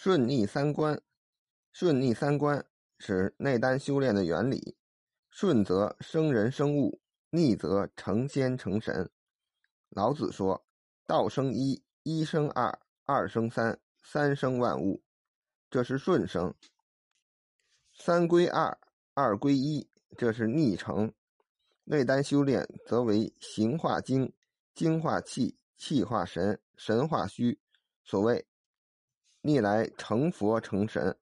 顺逆三观，顺逆三观是内丹修炼的原理。顺则生人生物，逆则成仙成神。老子说：“道生一，一生二，二生三，三生万物。”这是顺生。三归二，二归一，这是逆成。内丹修炼则为形化精，精化气，气化神，神化虚。所谓。逆来成佛成神。